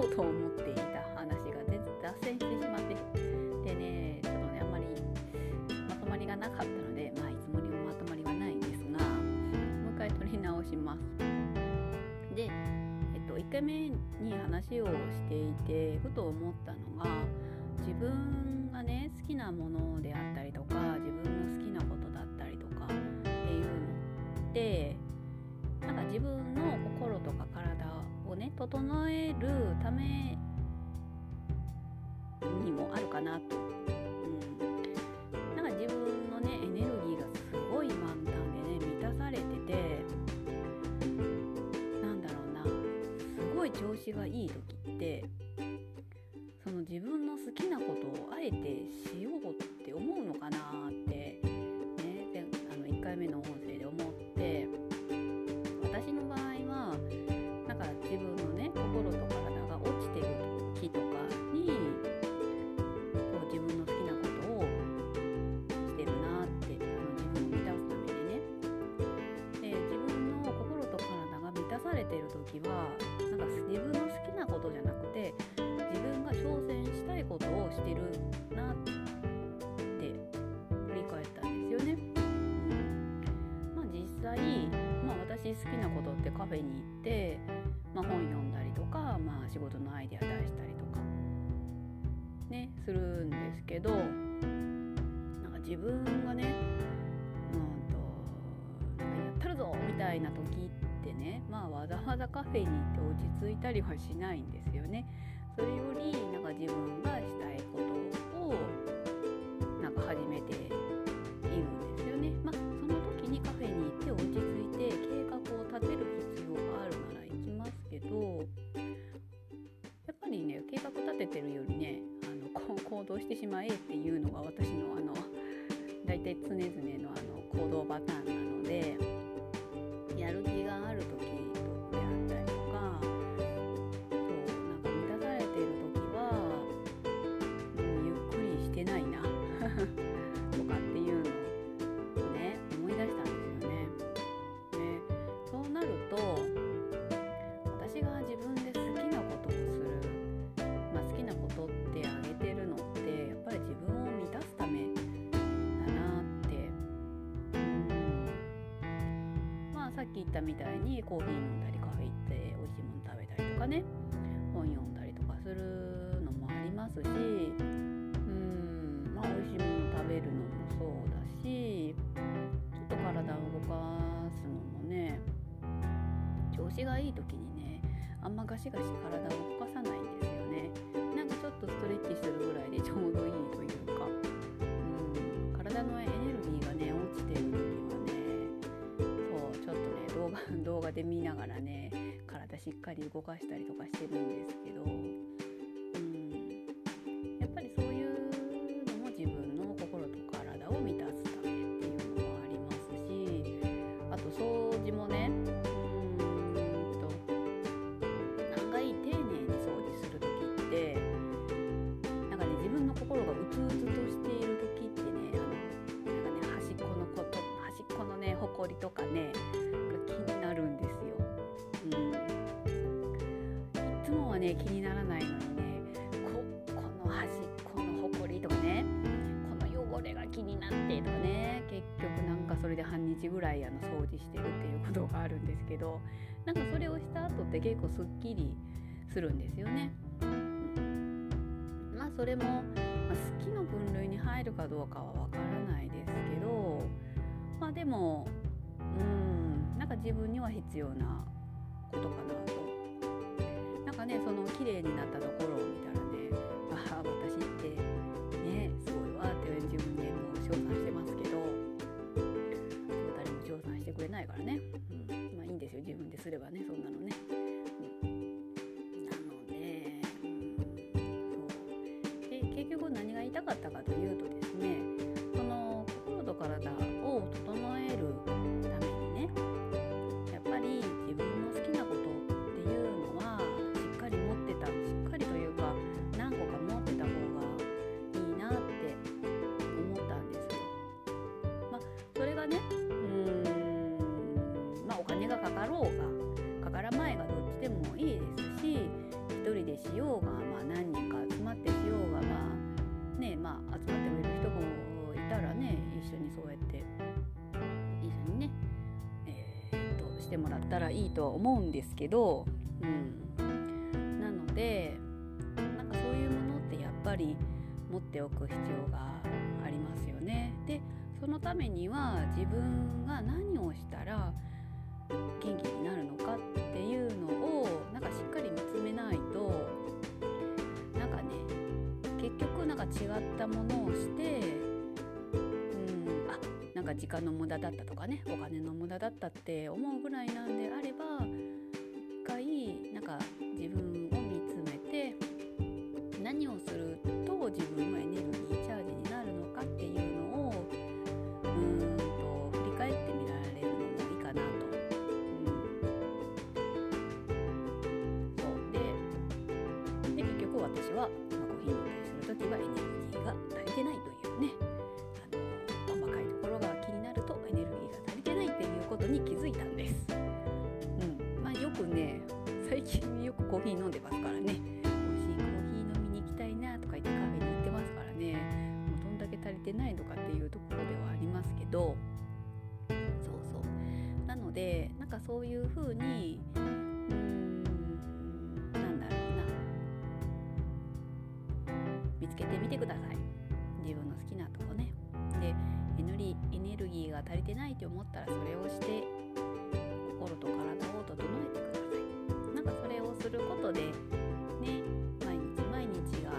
そうと思っていた話が全然脱線してしまってでねちょっとねあんまりまとまりがなかったのでまあいつもにもまとまりはないんですがもう一回取り直します。で、えっと、1回目に話をしていてふと思ったのが自分がね好きなものであったりとか自分の好きなことだったりとかっていうのってなんか自分の心とかね整えるためにもあるかなと、うん、なんか自分のねエネルギーがすごい満タンでね満たされててなんだろうな。すごい調子がいい時ってその自分の好きなことをあえてが満たされてる時はなんか自分の好きなことじゃなくて自分が挑戦したいことをしてるなって振り返ったんですよね。うん、まあ実際、まあ、私好きなことってカフェに行って、まあ、本読んだりとか、まあ、仕事のアイデア出したりとかねするんですけどなんか自分がねうんとやったるぞみたいな時ってねまあわざわざカフェに行って落ち着いたりはしないんですよね。それよりなんか自分がしたいことをなんか始めているんですよね。まあその時にカフェに行って落ち着いて計画を立てる必要があるなら行きますけどやっぱりね計画立ててるよりねあの行動してしまえっていうのが私のあの大体常々のあの行動パターン言ったみたいにコーヒー飲んだりカフェ行って美味しいもの食べたりとかね。本読んだりとかするのもありますしうんまあ美味しいもの食べるのもそうだしちょっと体を動かすのもね調子がいい時にねあんまガシガシ体を動かさないんですよね。なんかちょっとストレッチするぐらいでちょう画動画で見ながらね体しっかり動かしたりとかしてるんですけどうん。やっぱりそういうのも自分の心と体を満たすためっていうのもありますしあと掃除もねうんと案外丁寧に掃除する時ってなんかねはね気にならないのにねここの端っこのほこりとかねこの汚れが気になってとかね結局なんかそれで半日ぐらいあの掃除してるっていうことがあるんですけどなんかそれをした後って結構すっきりするんですよね。うんまあそれも、まあ、好きの分類に入るかどうかはわからないですけどまあでもうんなんか自分には必要なことかなと。かねその綺麗になったところを見たらねああ私ってねすごいわって自分でもう称賛してますけどそう誰も称賛してくれないからね、うん、まあいいんですよ自分ですればねそんなのね。うん。なので、うん、そう。で結局何が言いたかったかというとですねその心と体を整えそうやって一緒にねえー、っとしてもらったらいいとは思うんですけど、うん、なのでなんかそういうものってやっぱり持っておく必要がありますよね。でそのためには自分が何をしたら元気になるのかっていうのをなんかしっかり見つめないとなんかね結局なんか違ったものをしてか時間の無駄だったとかねお金の無駄だったって思うぐらいなんであれば一回なんか自分を見つめて何をすると自分はエネルギーチャージになるのかっていうのをうんと振り返ってみられるのもいいかなと。うん、そうでで結局私は、まあ、コーヒー飲んする時はエネルギーに気づいたんです。うん。まあ、よくね最近よくコーヒー飲んでますからね。美味しいコーヒー飲みに行きたいなとか言ってカフェに行ってますからね。もうどんだけ足りてないのかっていうところではありますけど。そうそう。なのでなんかそういうふうにうーんなんだろうな。見つけてみてください。自分の好きなとこねでエネルギーが足りてないって思ったらそれをして心と体を整えてください。なんかそれをすることでね毎日毎日が